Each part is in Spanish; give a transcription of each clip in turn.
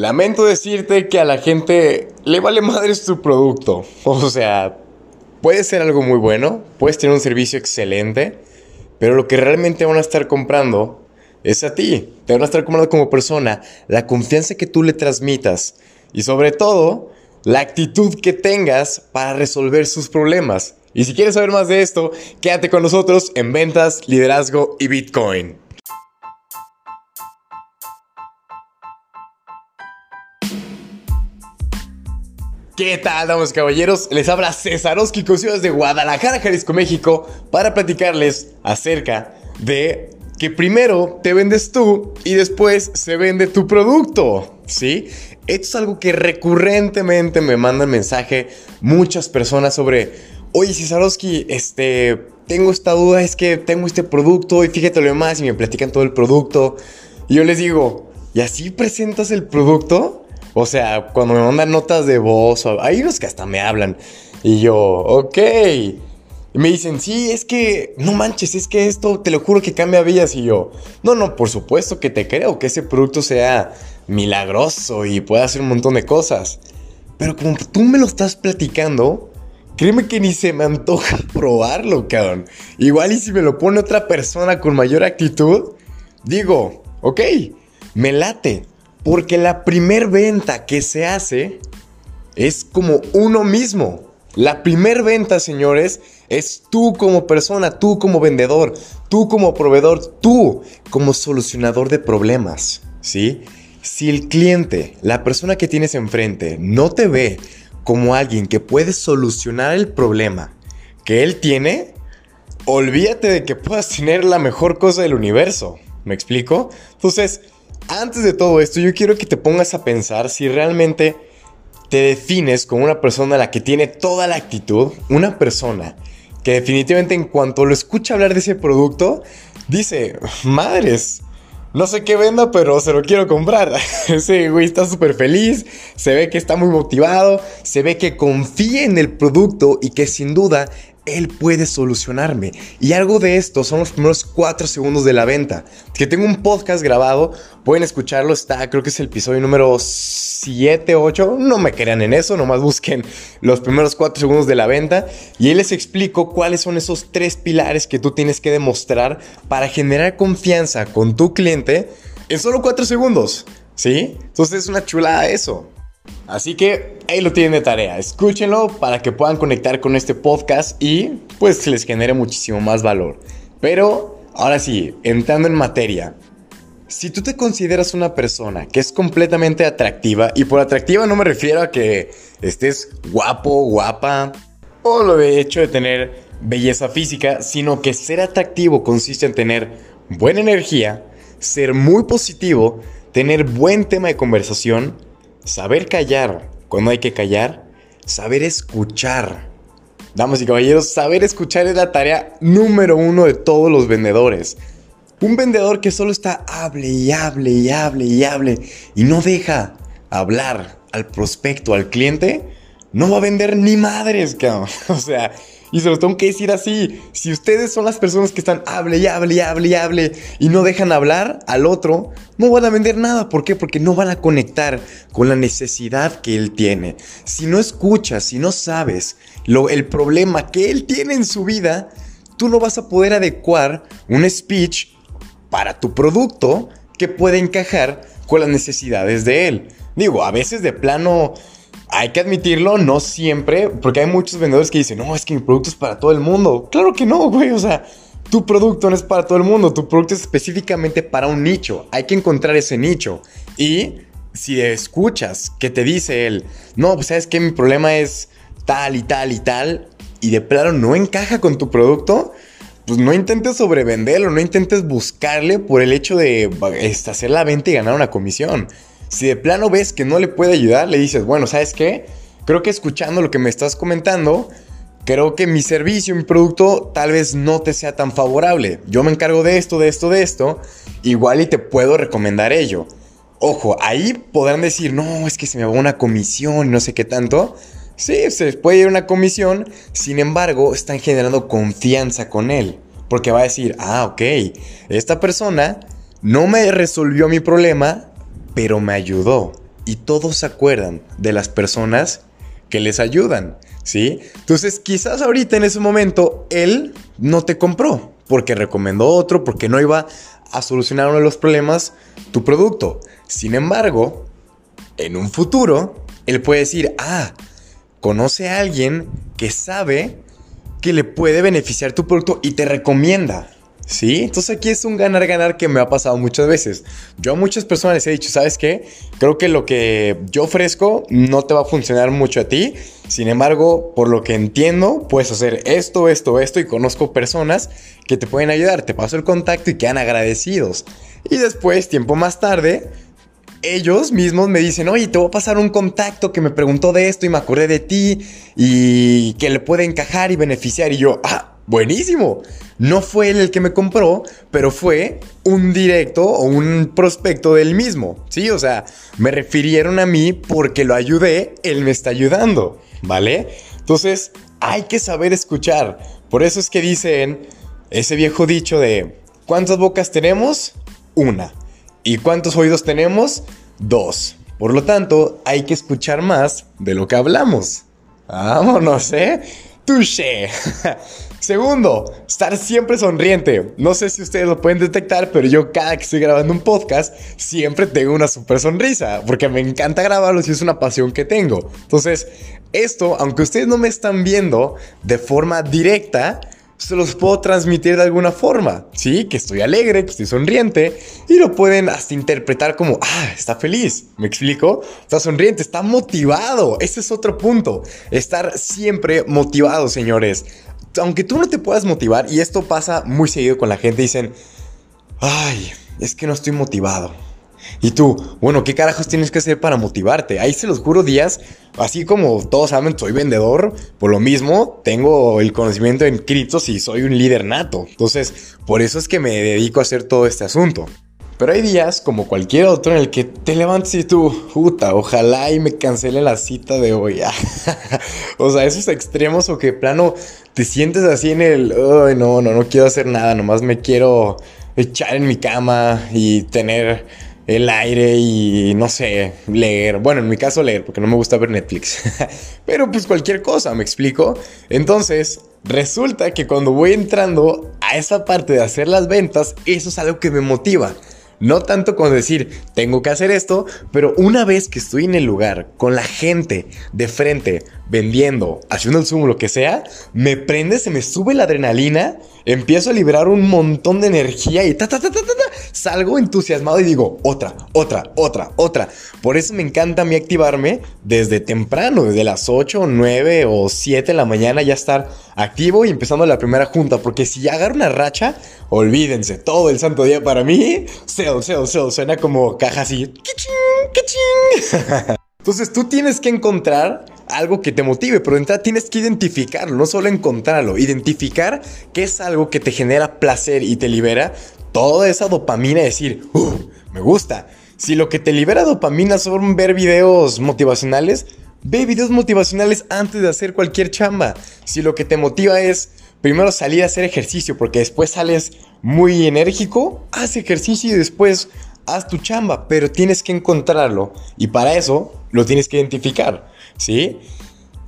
Lamento decirte que a la gente le vale madres tu producto. O sea, puede ser algo muy bueno, puedes tener un servicio excelente, pero lo que realmente van a estar comprando es a ti. Te van a estar comprando como persona, la confianza que tú le transmitas y sobre todo la actitud que tengas para resolver sus problemas. Y si quieres saber más de esto, quédate con nosotros en ventas, liderazgo y Bitcoin. ¿Qué tal, damas y caballeros? Les habla Cesarowski Cosío desde Guadalajara, Jalisco, México, para platicarles acerca de que primero te vendes tú y después se vende tu producto, ¿sí? Esto es algo que recurrentemente me mandan mensaje muchas personas sobre, oye Cesarowski, este, tengo esta duda, es que tengo este producto y fíjate lo demás y me platican todo el producto. Y yo les digo, ¿y así presentas el producto? O sea, cuando me mandan notas de voz, hay unos que hasta me hablan. Y yo, ok. Y me dicen, sí, es que, no manches, es que esto, te lo juro que cambia vidas. Y yo, no, no, por supuesto que te creo que ese producto sea milagroso y pueda hacer un montón de cosas. Pero como tú me lo estás platicando, créeme que ni se me antoja probarlo, cabrón. Igual y si me lo pone otra persona con mayor actitud, digo, ok, me late. Porque la primer venta que se hace es como uno mismo. La primer venta, señores, es tú como persona, tú como vendedor, tú como proveedor, tú como solucionador de problemas, ¿sí? Si el cliente, la persona que tienes enfrente, no te ve como alguien que puede solucionar el problema que él tiene, olvídate de que puedas tener la mejor cosa del universo. ¿Me explico? Entonces, antes de todo esto, yo quiero que te pongas a pensar si realmente te defines como una persona a la que tiene toda la actitud, una persona que definitivamente en cuanto lo escucha hablar de ese producto, dice, madres, no sé qué venda, pero se lo quiero comprar. Ese güey está súper feliz, se ve que está muy motivado, se ve que confía en el producto y que sin duda él puede solucionarme. Y algo de esto son los primeros 4 segundos de la venta. Que tengo un podcast grabado, pueden escucharlo, está, creo que es el episodio número 7, 8. No me crean en eso, nomás busquen los primeros 4 segundos de la venta. Y ahí les explico cuáles son esos tres pilares que tú tienes que demostrar para generar confianza con tu cliente en solo 4 segundos. ¿Sí? Entonces es una chulada eso. Así que ahí lo tienen de tarea, escúchenlo para que puedan conectar con este podcast y pues les genere muchísimo más valor. Pero ahora sí, entrando en materia, si tú te consideras una persona que es completamente atractiva, y por atractiva no me refiero a que estés guapo, guapa, o lo de hecho de tener belleza física, sino que ser atractivo consiste en tener buena energía, ser muy positivo, tener buen tema de conversación, saber callar cuando hay que callar, saber escuchar. Damas y caballeros, saber escuchar es la tarea número uno de todos los vendedores. Un vendedor que solo está hable y hable y hable y hable y no deja hablar al prospecto, al cliente, no va a vender ni madres, cabrón. O sea, y se los tengo que decir así. Si ustedes son las personas que están hable y hable y hable y hable y no dejan hablar al otro, no van a vender nada. ¿Por qué? Porque no van a conectar con la necesidad que él tiene. Si no escuchas, si no sabes el problema que él tiene en su vida, tú no vas a poder adecuar un speech para tu producto que pueda encajar con las necesidades de él. Digo, a veces de plano hay que admitirlo, no siempre, porque hay muchos vendedores que dicen, no, es que mi producto es para todo el mundo. Claro que no, güey, o sea, tu producto no es para todo el mundo, tu producto es específicamente para un nicho. Hay que encontrar ese nicho. Y si escuchas que te dice él, no, pues sabes que mi problema es tal y tal y tal, y de plano no encaja con tu producto, pues no intentes sobrevenderlo, no intentes buscarle por el hecho de este, hacer la venta y ganar una comisión. Si de plano ves que no le puede ayudar, le dices, bueno, ¿sabes qué? Creo que escuchando lo que me estás comentando, creo que mi servicio, mi producto tal vez no te sea tan favorable. Yo me encargo de esto, de esto, de esto, igual y te puedo recomendar ello. Ojo, ahí podrán decir, no, es que se me va una comisión no sé qué tanto. Sí, se puede ir una comisión, sin embargo, están generando confianza con él. Porque va a decir, ah, ok, esta persona no me resolvió mi problema, pero me ayudó. y todos se acuerdan de las personas que les ayudan, ¿sí? Entonces quizás ahorita en ese momento él no te compró porque recomendó otro, porque no iba a solucionar uno de los problemas tu producto. Sin embargo, en un futuro, él puede decir, ah, conoce a alguien que sabe que le puede beneficiar tu producto y te recomienda. ¿Sí? Entonces aquí es un ganar-ganar que me ha pasado muchas veces. Yo a muchas personas les he dicho, ¿sabes qué? Creo que lo que yo ofrezco no te va a funcionar mucho a ti. Sin embargo, por lo que entiendo, puedes hacer esto, esto, esto y conozco personas que te pueden ayudar. Te paso el contacto y quedan agradecidos. Y después, tiempo más tarde, ellos mismos me dicen, oye, te voy a pasar un contacto que me preguntó de esto y me acordé de ti y que le puede encajar y beneficiar. Y yo, ah, buenísimo. No fue él el que me compró, pero fue un directo o un prospecto del mismo. Sí, o sea, me refirieron a mí porque lo ayudé, él me está ayudando, ¿vale? Entonces, hay que saber escuchar. Por eso es que dicen ese viejo dicho de, ¿cuántas bocas tenemos? Una. ¿Y cuántos oídos tenemos? Dos. Por lo tanto, hay que escuchar más de lo que hablamos. Vámonos, ¿eh? Segundo, estar siempre sonriente. No sé si ustedes lo pueden detectar, pero yo cada que estoy grabando un podcast siempre tengo una super sonrisa, porque me encanta grabarlos y es una pasión que tengo. Entonces, esto, aunque ustedes no me están viendo de forma directa, se los puedo transmitir de alguna forma, ¿sí? Que estoy alegre, que estoy sonriente y lo pueden hasta interpretar como, ah, está feliz, ¿me explico? Está sonriente, está motivado, ese es otro punto, estar siempre motivado, señores aunque tú no te puedas motivar, y esto pasa muy seguido con la gente, dicen, ay, es que no estoy motivado. Y tú, bueno, ¿qué carajos tienes que hacer para motivarte? Ahí se los juro días, así como todos saben, soy vendedor, por lo mismo tengo el conocimiento en criptos y soy un líder nato. Entonces, por eso es que me dedico a hacer todo este asunto. Pero hay días, como cualquier otro, en el que te levantas y tú, puta, ojalá y me cancele la cita de hoy. o sea, esos extremos o que plano te sientes así en el, ay, no, no, no quiero hacer nada, nomás me quiero echar en mi cama y tener el aire y no sé, leer. Bueno, en mi caso leer, porque no me gusta ver Netflix. Pero pues cualquier cosa, ¿me explico? Entonces, resulta que cuando voy entrando a esa parte de hacer las ventas, eso es algo que me motiva. No tanto con decir, tengo que hacer esto, pero una vez que estoy en el lugar, con la gente de frente, vendiendo, haciendo el zoom, lo que sea, me prende, se me sube la adrenalina, empiezo a liberar un montón de energía y ta, ta, ta, ta, ta, salgo entusiasmado y digo, otra, otra, otra, otra. Por eso me encanta a mí activarme desde temprano, desde las 8, 9 o 7 de la mañana ya estar activo y empezando la primera junta, porque si ya agarro una racha, olvídense, todo el santo día para mí, sell, sell, sell, suena como caja así. Entonces tú tienes que encontrar algo que te motive, pero entonces tienes que identificarlo, no solo encontrarlo, identificar qué es algo que te genera placer y te libera toda esa dopamina decir, me gusta. Si lo que te libera dopamina son ver videos motivacionales, Ve videos motivacionales antes de hacer cualquier chamba. Si lo que te motiva es primero salir a hacer ejercicio porque después sales muy enérgico, haz ejercicio y después haz tu chamba, pero tienes que encontrarlo y para eso lo tienes que identificar, ¿sí?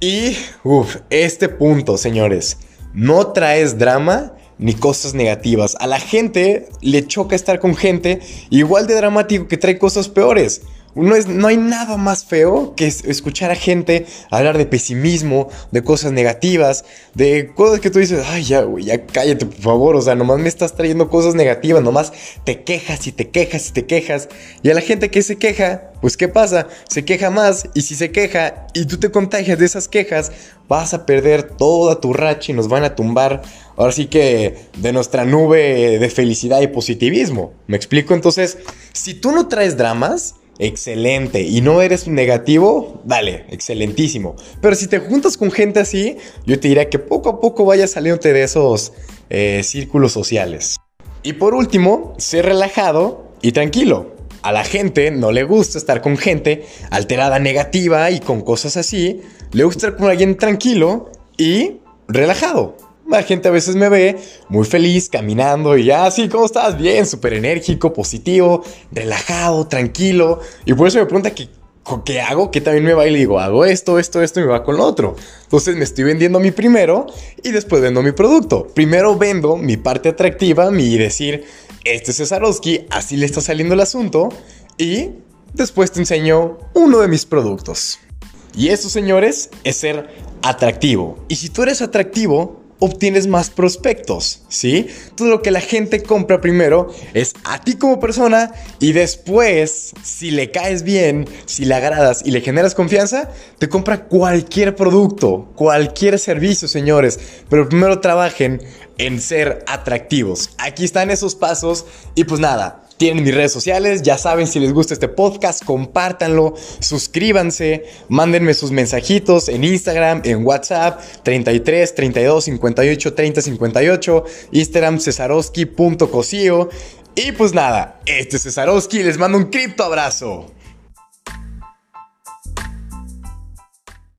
Y, uff, este punto, señores, no traes drama ni cosas negativas. A la gente le choca estar con gente igual de dramático que trae cosas peores. No, es, no hay nada más feo que escuchar a gente hablar de pesimismo, de cosas negativas, de cosas que tú dices, ay, ya, güey, ya cállate, por favor. O sea, nomás me estás trayendo cosas negativas, nomás te quejas y te quejas y te quejas. Y a la gente que se queja, pues, ¿qué pasa? Se queja más. Y si se queja y tú te contagias de esas quejas, vas a perder toda tu racha y nos van a tumbar. Ahora sí que de nuestra nube de felicidad y positivismo. ¿Me explico? Entonces, si tú no traes dramas, excelente. Y no eres negativo, dale, excelentísimo. Pero si te juntas con gente así, yo te diría que poco a poco vayas saliéndote de esos eh, círculos sociales. Y por último, sé relajado y tranquilo. A la gente no le gusta estar con gente alterada, negativa y con cosas así. Le gusta estar con alguien tranquilo y relajado. La gente a veces me ve muy feliz caminando y ya, sí, ¿cómo estás? Bien, súper enérgico, positivo, relajado, tranquilo. Y por eso me pregunta que ¿qué hago? ¿Qué también me va? Y le digo, hago esto, esto, esto y me va con lo otro. Entonces me estoy vendiendo mi primero y después vendo mi producto. Primero vendo mi parte atractiva, mi decir, este es Cesarowski, así le está saliendo el asunto. Y después te enseño uno de mis productos. Y eso, señores, es ser atractivo. Y si tú eres atractivo, obtienes más prospectos, ¿sí? Todo lo que la gente compra primero es a ti como persona y después, si le caes bien, si le agradas y le generas confianza, te compra cualquier producto, cualquier servicio, señores. Pero primero trabajen en ser atractivos. Aquí están esos pasos y pues nada, tienen mis redes sociales, ya saben si les gusta este podcast, compártanlo, suscríbanse, mándenme sus mensajitos en Instagram, en WhatsApp, 33 32 58 30 58, Instagram cesarowski.cosio. Y pues nada, este es Cesarowski, les mando un cripto abrazo.